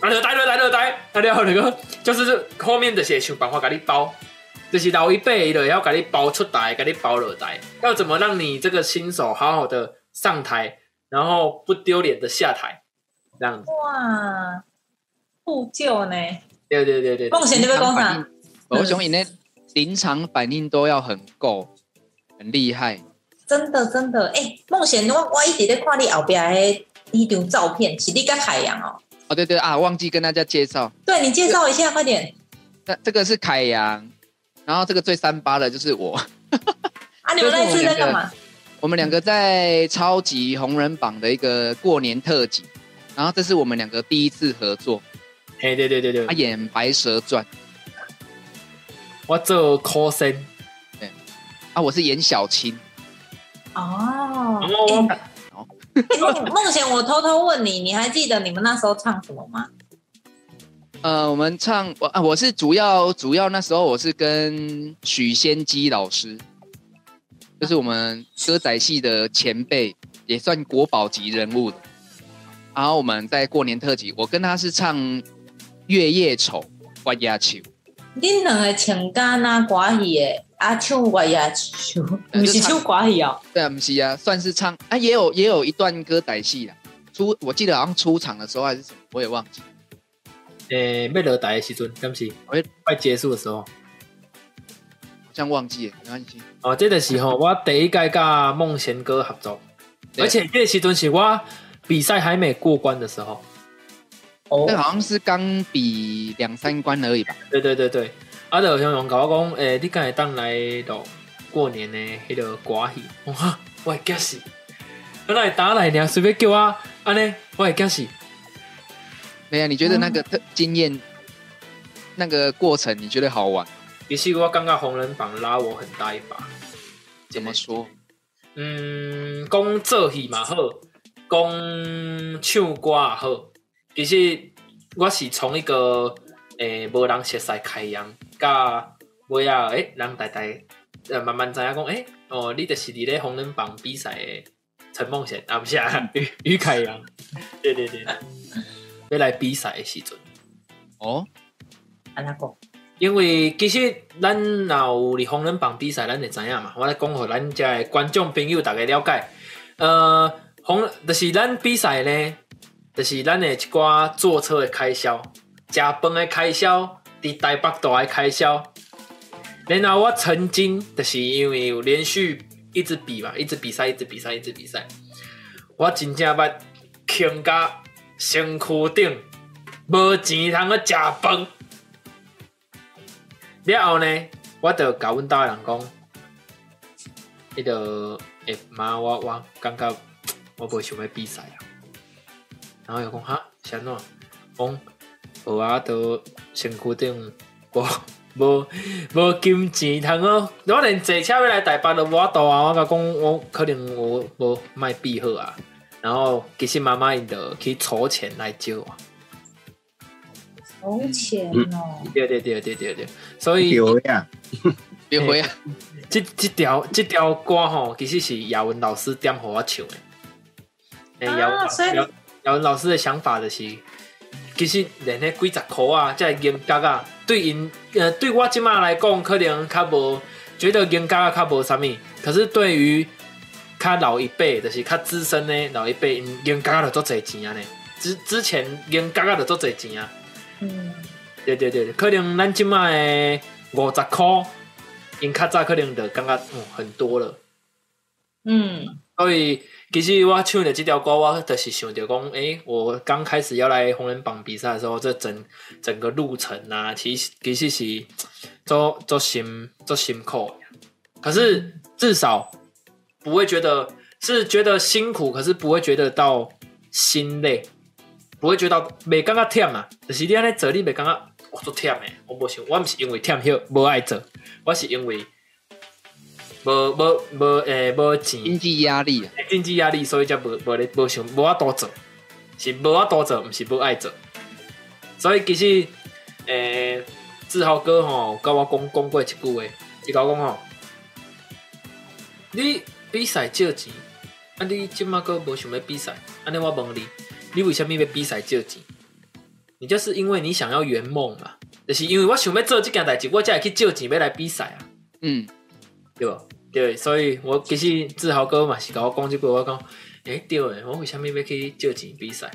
啊，落台落台落台，啊了后那个就是后面的些想办法给你包，就是老一辈的要给你包出台，给你包落台，要怎么让你这个新手好好的上台，然后不丢脸的下台，这样子。哇，互救呢？对对对对对梦想你要讲啥？我想你那临场反应都要很够，很厉害。真的真的，哎、梦贤，我我一直在看你后边的一张照片，是你跟海洋哦。哦，对对啊，忘记跟大家介绍，对你介绍一下，快点。那这个是凯阳，然后这个最三八的就是我。啊，你们那一次在干嘛？我们两个在超级红人榜的一个过年特辑，然后这是我们两个第一次合作，嘿对对对对他，演《白蛇传》我做科生，啊，我是演小青。哦，然后我哎梦梦贤，我偷偷问你，你还记得你们那时候唱什么吗？呃，我们唱我啊，我是主要主要那时候我是跟许仙基老师，就是我们歌仔戏的前辈，也算国宝级人物的。然后我们在过年特辑，我跟他是唱《月夜愁》《关鸦秋》，恁两个情感啊歌戏的，啊唱我也唱，不是唱歌戏哦。对啊，不是啊，算是唱啊，也有也有一段歌仔戏啦。出我记得好像出场的时候还是什么，我也忘记。诶，要落台的时阵，敢是喂快结束的时候。好像忘记了，没关系。哦，这个时候，我第一届甲梦贤哥合作，而且这个时阵是我比赛还没过关的时候。哦那好像是刚比两三关而已吧。对对对对，啊，就有人甲我讲，诶、你敢会当来录过年的迄个歌戏？哇，我会惊死！我来打来尔，随便叫我安尼，我会惊死。对啊，你觉得那个特经验，那个过程你觉得好玩？其实我感觉红人榜拉我很大一把。怎么说？嗯，讲做戏嘛好，讲唱歌也好，其实我是从一个诶无、人熟悉开阳，甲尾啊诶人大大呃慢慢知影讲诶哦，你就是伫咧红人榜比赛诶陈梦贤啊，不是啊，于于凯阳，对对对，要来比赛诶时阵。哦，安那讲，因为其实咱若有伫红人榜比赛，咱会知影嘛。我来讲互咱遮的观众朋友大家了解。呃，红就是咱比赛咧，就是咱诶一寡坐车的开销、食饭的开销、伫台北大的开销。然后我曾经就是因为有连续一直比嘛，一直比赛，一直比赛，一直比赛，我真正捌穷甲身躯顶无钱通去食饭。了后呢，我就甲阮兜的人讲，迄个诶妈，我我感觉我无想要比赛啊。然后又讲哈，是安怎？讲无啊，都身躯顶无无无金钱通哦。我连坐车要来台北都无法度啊！我甲讲，我可能我无卖比好啊。然后其实妈妈因着去筹钱来借我。筹钱哦，对对对对对对，所以有呀，别回啊！这这条这条歌吼，其实是亚文老师点互我唱的。诶、啊亚文老所以亚亚文老师的想法就是，其实连迄几十箍啊，这严格啊，对因呃对我即马来讲，可能较无觉得严格啊较无啥物，可是对于较老一辈，就是较资深的老一辈，因严格啊就做侪钱啊呢。之之前严格啊就做侪钱啊。嗯，对对对，可能咱即卖五十箍，因较早可能就感觉嗯很多了。嗯，所以其实我唱的这条歌，我就是想着讲，诶、我刚开始要来红人榜比赛的时候，这整整个路程啊，其实其实是做做辛做辛苦，可是至少不会觉得是觉得辛苦，可是不会觉得到心累，不会觉得袂感觉忝啊，就是你安尼做，你袂感觉我做忝诶，我无想，我毋是因为忝休无爱做，我是因为无无无诶无钱。经济压力啊，经济压力，所以才无无咧无想无法多做，是无法多做，毋是无爱做。所以其实，诶、志豪哥吼，甲我讲讲过一句话，伊甲我讲吼，你比赛借钱，啊你即马个无想要比赛，安尼我问你，你为虾米要比赛借钱？你就是因为你想要圆梦嘛，就是因为我想要做即件代志，我才会去借钱要来比赛啊。嗯，对吧？对，所以我其实志豪哥嘛是甲我讲即句，我讲，诶、对诶，我为什么要去借钱比赛？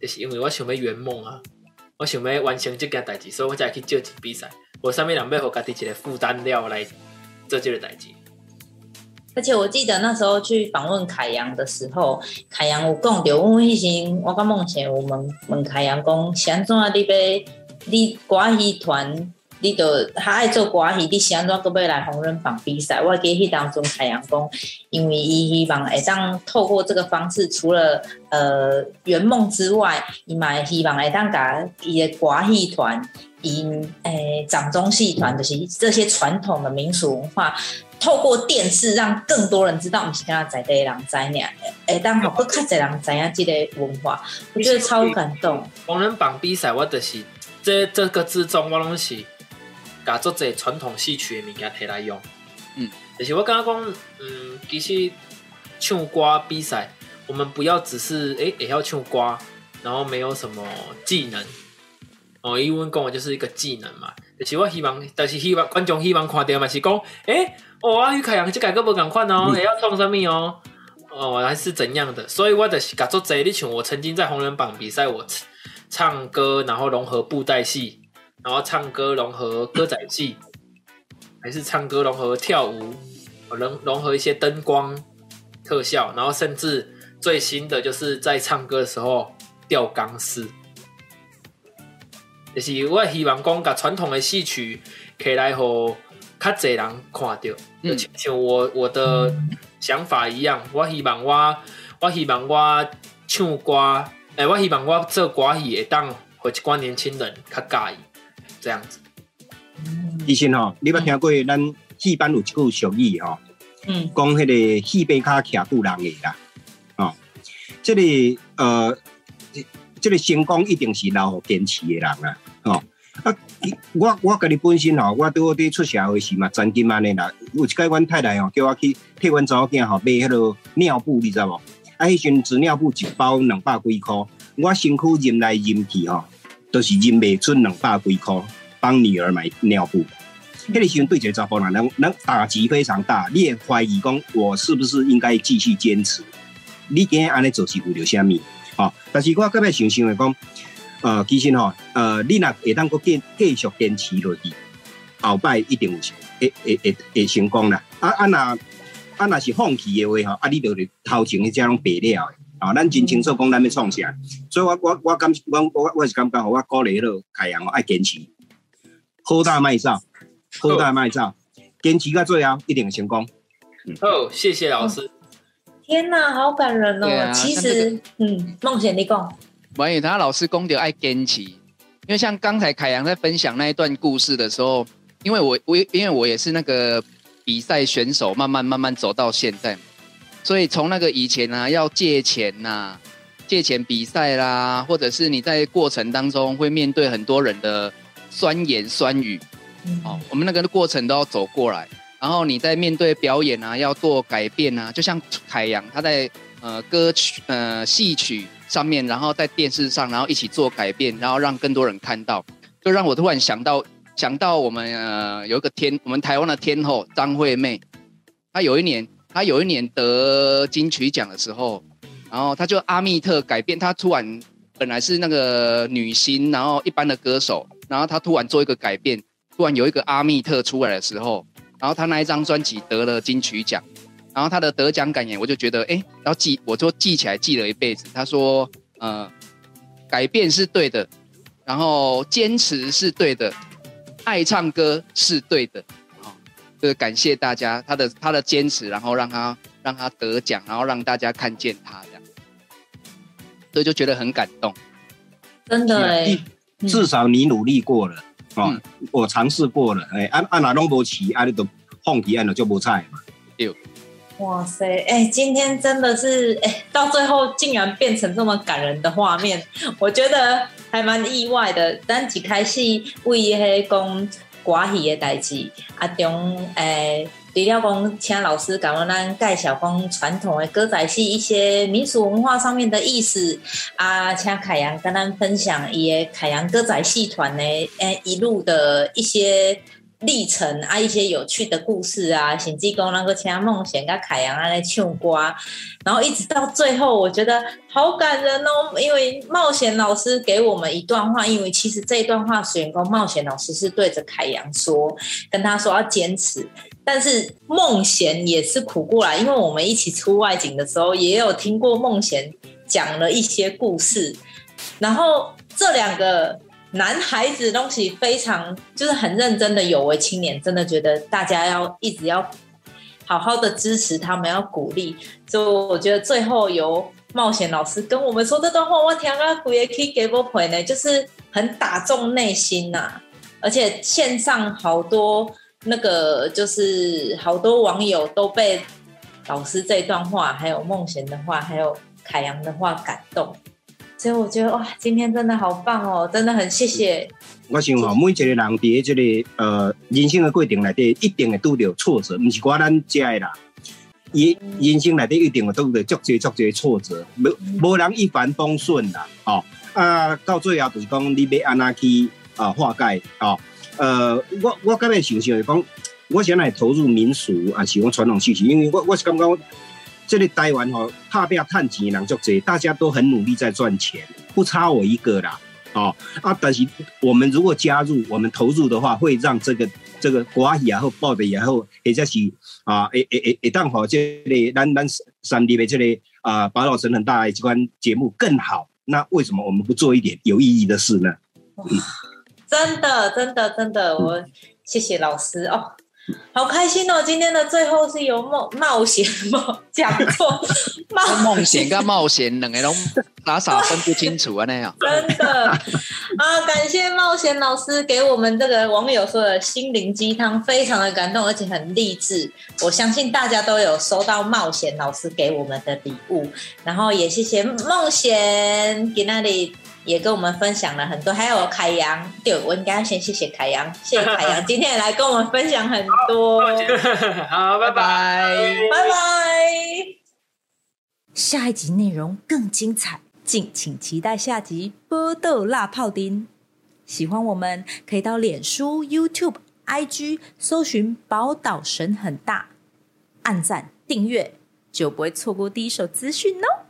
就是因为我想要圆梦啊，我想要完成这件代志，所以我才去借钱比赛。无啥物人要互家己一个负担了来做这个代志。而且我记得那时候去访问凯阳的时候，凯阳有讲着，阮迄时我甲梦贤有问问凯阳讲，是安怎你要你歌戏团，你都他爱做歌戏，你是安怎搁要来红人榜比赛？我记得迄当中海洋讲，因为伊希望会当透过这个方式，除了呃圆梦之外，伊嘛会希望会当甲伊的歌戏团。因诶，掌中戏团就是这些传统的民俗文化，透过电视让更多人知道，不是跟他在地人知呢，诶，当好更较侪人知影这个文化，我觉得超感动。红人榜比赛，我就是这这个之中，我拢是甲做者传统戏曲的物件摕来用。嗯，就是我刚刚讲，嗯，其实唱歌比赛，我们不要只是诶也要唱歌，然后没有什么技能。哦，英文讲的就是一个技能嘛。就是我希望，但是希望观众希望看到嘛是讲，诶，哦，啊，于凯阳这改个不赶快哦，也要创什么哦？哦，还是怎样的？所以我的搞做这一群，我曾经在红人榜比赛，我唱歌，然后融合布袋戏，然后唱歌融合歌仔戏，还是唱歌融合跳舞，融融合一些灯光特效，然后甚至最新的就是在唱歌的时候吊钢丝。就是我希望讲，把传统的戏曲可以来和较侪人看到，就像我我的想法一样，我希望我我希望我唱歌，诶，我希望我做歌戏会当和一寡年轻人较介意这样子。其实吼，你捌听过咱戏班有一句俗语吼，嗯，讲迄个戏班卡徛住人的啦，哦，这个呃。这个成功一定是老互坚持的人啊！哦，啊，我我家己本身吼，我拄好伫出社会时嘛，曾经安尼啦。有一届阮太太吼，叫我去替阮查某囝吼买迄落尿布，你知无？啊，迄阵纸尿布一包两百几箍，我身躯忍来忍去吼，都是认袂出两百几块，帮女儿买尿布。迄个时阵对一个查甫人，人人打击非常大，你也怀疑讲我是不是应该继续坚持？你今日安尼做是为了虾米？哦，但是我个别想想的讲，呃，其实吼，呃，你若会当阁坚继续坚持落去，后摆一定会会会会成功啦。啊啊那啊那是放弃的话吼，啊，你就是头前迄只拢白了的。啊，咱真清楚讲咱要创啥，所以我我我感我我我是感觉，我鼓励了海洋，我爱坚持，好大卖造，好大卖造，坚持到最后一定会成功。哦，谢谢老师。天呐，好感人哦！其实，嗯，梦想你讲，关于他老师公的爱坚持，因为像刚才凯阳在分享那一段故事的时候，因为我我因为我也是那个比赛选手，慢慢慢慢走到现在，所以从那个以前啊，要借钱呐，借钱比赛啦，或者是你在过程当中会面对很多人的酸言酸语，哦，我们那个过程都要走过来。然后你在面对表演啊，要做改变啊，就像海洋他在呃歌曲呃戏曲上面，然后在电视上，然后一起做改变，然后让更多人看到，就让我突然想到想到我们呃有一个天，我们台湾的天后张惠妹，她有一年他有一年得金曲奖的时候，然后他就阿密特改变，他突然本来是那个女星，然后一般的歌手，然后她突然做一个改变，突然有一个阿密特出来的时候。然后他那一张专辑得了金曲奖，然后他的得奖感言，我就觉得，哎，然后记，我就记起来，记了一辈子。他说，呃，改变是对的，然后坚持是对的，爱唱歌是对的，啊，就是感谢大家他的他的坚持，然后让他让他得奖，然后让大家看见他这样，所以就觉得很感动。真的哎，至少你努力过了。哦，我尝试过了，哎，按按哪拢无齐，啊，你都放弃，按了就无菜嘛。对，哇塞，哎，今天真的是，哎，到最后竟然变成这么感人的画面，我觉得还蛮意外的。咱一开始为迄讲歌戏的代志，啊，中，诶。除了讲，请老师讲咱介绍讲传统的歌仔戏一些民俗文化上面的意思啊，请凯阳跟咱分享伊个凯阳歌仔戏团呢，诶，一路的一些历程啊，一些有趣的故事啊，甚至讲那个请梦贤跟凯阳啊在唱歌，然后一直到最后，我觉得好感人哦，因为冒险老师给我们一段话，因为其实这一段话，虽然讲冒险老师是对着凯阳说，跟他说要坚持。但是梦贤也是苦过来，因为我们一起出外景的时候，也有听过梦贤讲了一些故事。然后这两个男孩子东西非常就是很认真的有为青年，真的觉得大家要一直要好好的支持他们，要鼓励。所以我觉得最后由冒险老师跟我们说这段话，我天啊，古也可以给我陪呢，就是很打中内心呐。而且线上好多。那个就是好多网友都被老师这段话，还有梦贤的话，还有凯阳的话感动，所以我觉得哇，今天真的好棒哦，真的很谢谢我想吼，每一个人伫即个呃人生的过程内底，一定会拄着挫折，毋是我咱遮的啦。人人生内底一定会拄着足侪足侪挫折，无无人一帆风顺啦。哦啊，到最后就是讲，你要安怎去啊化解哦。呃，我我感觉想想讲，我想来投入民俗啊，是讲传统戏曲，因为我我是感觉。这里台湾吼，怕不要探钱人就这，大家都很努力在赚钱，不差我一个啦。哦啊，但是我们如果加入，我们投入的话，会让这个这个国语也好，报的也好，或者是啊，诶诶诶诶，当好这里咱咱三 D 的这里啊，把老神很大的这款节目更好。那为什么我们不做一点有意义的事呢？真的，真的，真的，我谢谢老师哦。好开心哦！今天的最后是由冒冒险 冒讲座，冒险跟冒险两个都傻傻分不清楚啊那样。真的啊，感谢冒险老师给我们这个网友说的心灵鸡汤，非常的感动，而且很励志。我相信大家都有收到冒险老师给我们的礼物，然后也谢谢冒险给那里。也跟我们分享了很多，还有凯阳，对我应该要先谢谢凯阳，谢谢凯阳今天来跟我们分享很多。好，拜拜，拜拜。下一集内容更精彩，敬请期待下集《波豆辣泡丁》。喜欢我们可以到脸书、YouTube、IG 搜寻“宝岛神很大”，按赞订阅就不会错过第一手资讯哦。